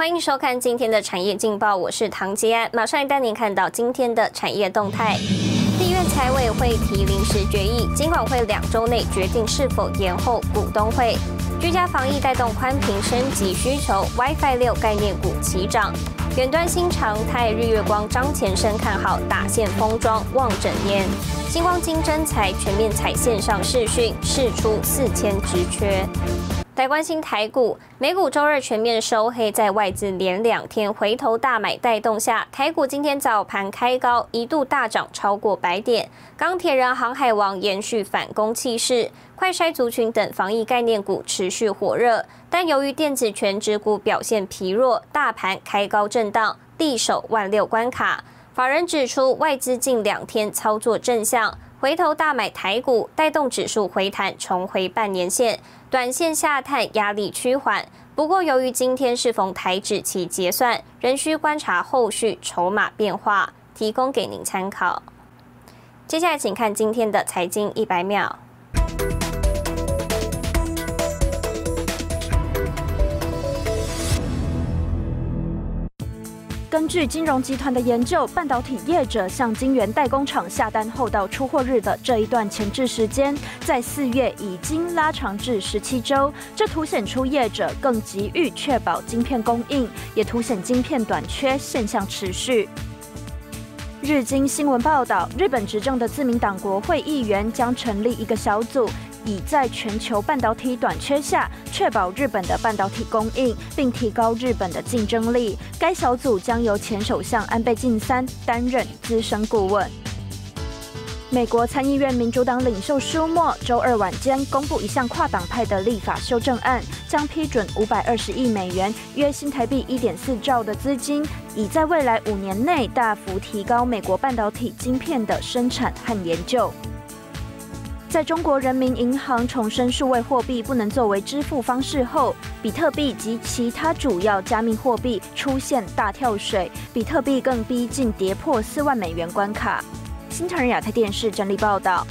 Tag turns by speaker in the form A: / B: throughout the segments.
A: 欢迎收看今天的产业劲报，我是唐杰安，马上带您看到今天的产业动态。立院财委会提临时决议，金管会两周内决定是否延后股东会。居家防疫带动宽频升级需求，WiFi 六概念股齐涨。远端新常态日月光张前生看好打线封装望整年。星光金真彩全面采线上视讯，试出四千职缺。来关心台股，美股周二全面收黑，在外资连两天回头大买带动下，台股今天早盘开高，一度大涨超过百点。钢铁人、航海王延续反攻气势，快筛族群等防疫概念股持续火热，但由于电子全指股表现疲弱，大盘开高震荡，地守万六关卡。法人指出，外资近两天操作正向。回头大买台股，带动指数回弹，重回半年线，短线下探压力趋缓。不过，由于今天是逢台指期结算，仍需观察后续筹码变化，提供给您参考。接下来，请看今天的财经一百秒。
B: 根据金融集团的研究，半导体业者向晶圆代工厂下单后到出货日的这一段前置时间，在四月已经拉长至十七周。这凸显出业者更急于确保晶片供应，也凸显晶片短缺现象持续。日经新闻报道，日本执政的自民党国会议员将成立一个小组。以在全球半导体短缺下，确保日本的半导体供应，并提高日本的竞争力。该小组将由前首相安倍晋三担任资深顾问。美国参议院民主党领袖舒默周二晚间公布一项跨党派的立法修正案，将批准五百二十亿美元（约新台币一点四兆）的资金，以在未来五年内大幅提高美国半导体晶片的生产和研究。在中国人民银行重申数位货币不能作为支付方式后，比特币及其他主要加密货币出现大跳水，比特币更逼近跌破四万美元关卡。新唐人亚太电视整理报道。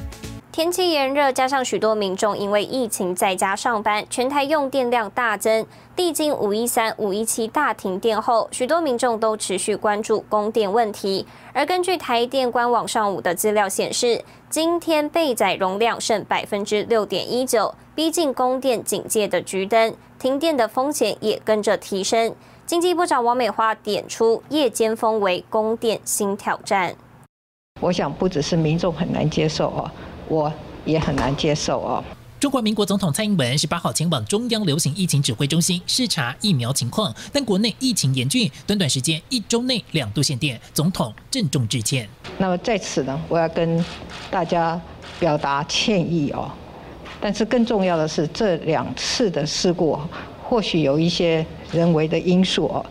A: 天气炎热，加上许多民众因为疫情在家上班，全台用电量大增。历经五一三、五一七大停电后，许多民众都持续关注供电问题。而根据台电官网上午的资料显示，今天备载容量剩百分之六点一九，逼近供电警戒的橘灯，停电的风险也跟着提升。经济部长王美花点出，夜间风为供电新挑战。
C: 我想不只是民众很难接受哦。我也很难接受哦。
D: 中华民国总统蔡英文十八号前往中央流行疫情指挥中心视察疫苗情况，但国内疫情严峻，短短时间一周内两度限电，总统郑重致歉。
C: 那么在此呢，我要跟大家表达歉意哦。但是更重要的是，这两次的事故或许有一些人为的因素哦，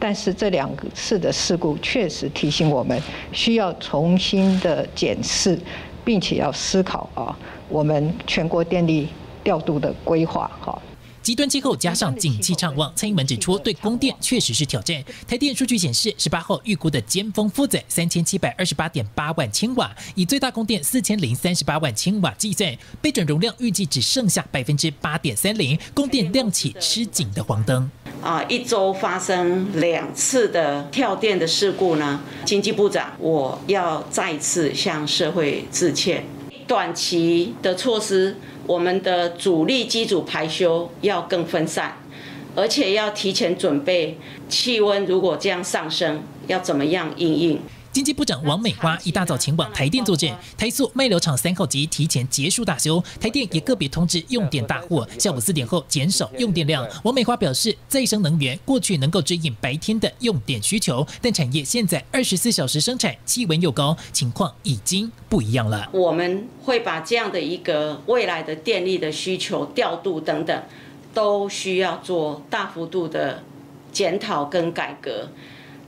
C: 但是这两次的事故确实提醒我们需要重新的检视。并且要思考啊，我们全国电力调度的规划哈。
D: 极端气候加上景气畅旺，蔡英文指出对供电确实是挑战。台电数据显示，十八号预估的尖峰负载三千七百二十八点八万千瓦，以最大供电四千零三十八万千瓦计算，备准容量预计只剩下百分之八点三零，供电亮起吃紧的黄灯。
E: 啊，一周发生两次的跳电的事故呢？经济部长，我要再次向社会致歉。短期的措施，我们的主力机组排休要更分散，而且要提前准备气温如果这样上升，要怎么样应应？
D: 经济部长王美花一大早前往台电作证，台塑卖流厂三号机提前结束大修，台电也个别通知用电大户，下午四点后减少用电量。王美花表示，再生能源过去能够指引白天的用电需求，但产业现在二十四小时生产，气温又高，情况已经不一样了。
E: 我们会把这样的一个未来的电力的需求调度等等，都需要做大幅度的检讨跟改革。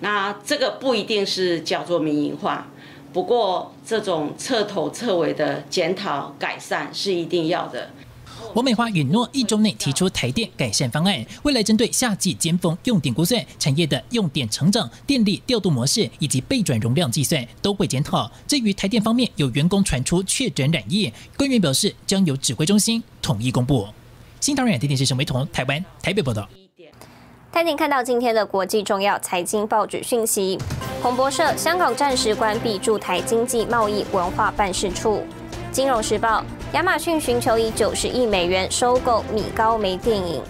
E: 那这个不一定是叫做民营化，不过这种彻头彻尾的检讨改善是一定要的。
D: 王美花允诺一周内提出台电改善方案，未来针对夏季尖峰用电估算、产业的用电成长、电力调度模式以及备转容量计算都会检讨。至于台电方面有员工传出确诊染疫，官员表示将由指挥中心统一公布。新唐人电视陈维彤台湾台北报道。
A: 带您看到今天的国际重要财经报纸讯息。彭博社：香港暂时关闭驻台经济贸易文化办事处。金融时报：亚马逊寻求以九十亿美元收购米高梅电影。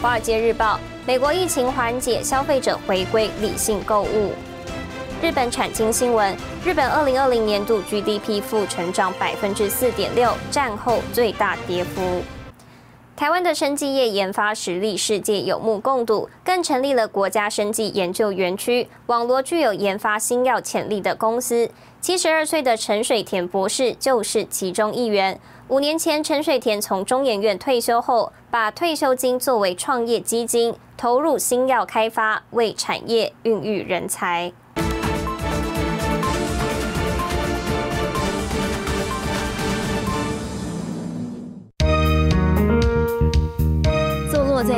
A: 华尔街日报：美国疫情缓解，消费者回归理性购物。日本产经新闻：日本二零二零年度 GDP 负成长百分之四点六，战后最大跌幅。台湾的生技业研发实力，世界有目共睹，更成立了国家生技研究园区，网罗具有研发新药潜力的公司。七十二岁的陈水田博士就是其中一员。五年前，陈水田从中研院退休后，把退休金作为创业基金，投入新药开发，为产业孕育人才。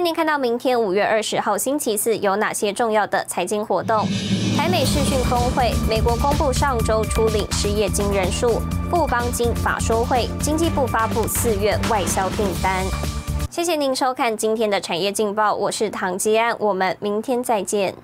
A: 带您看到明天五月二十号星期四有哪些重要的财经活动？台美视讯峰会，美国公布上周初领失业金人数；富邦金法说会，经济部发布四月外销订单。谢谢您收看今天的产业劲报，我是唐吉安，我们明天再见。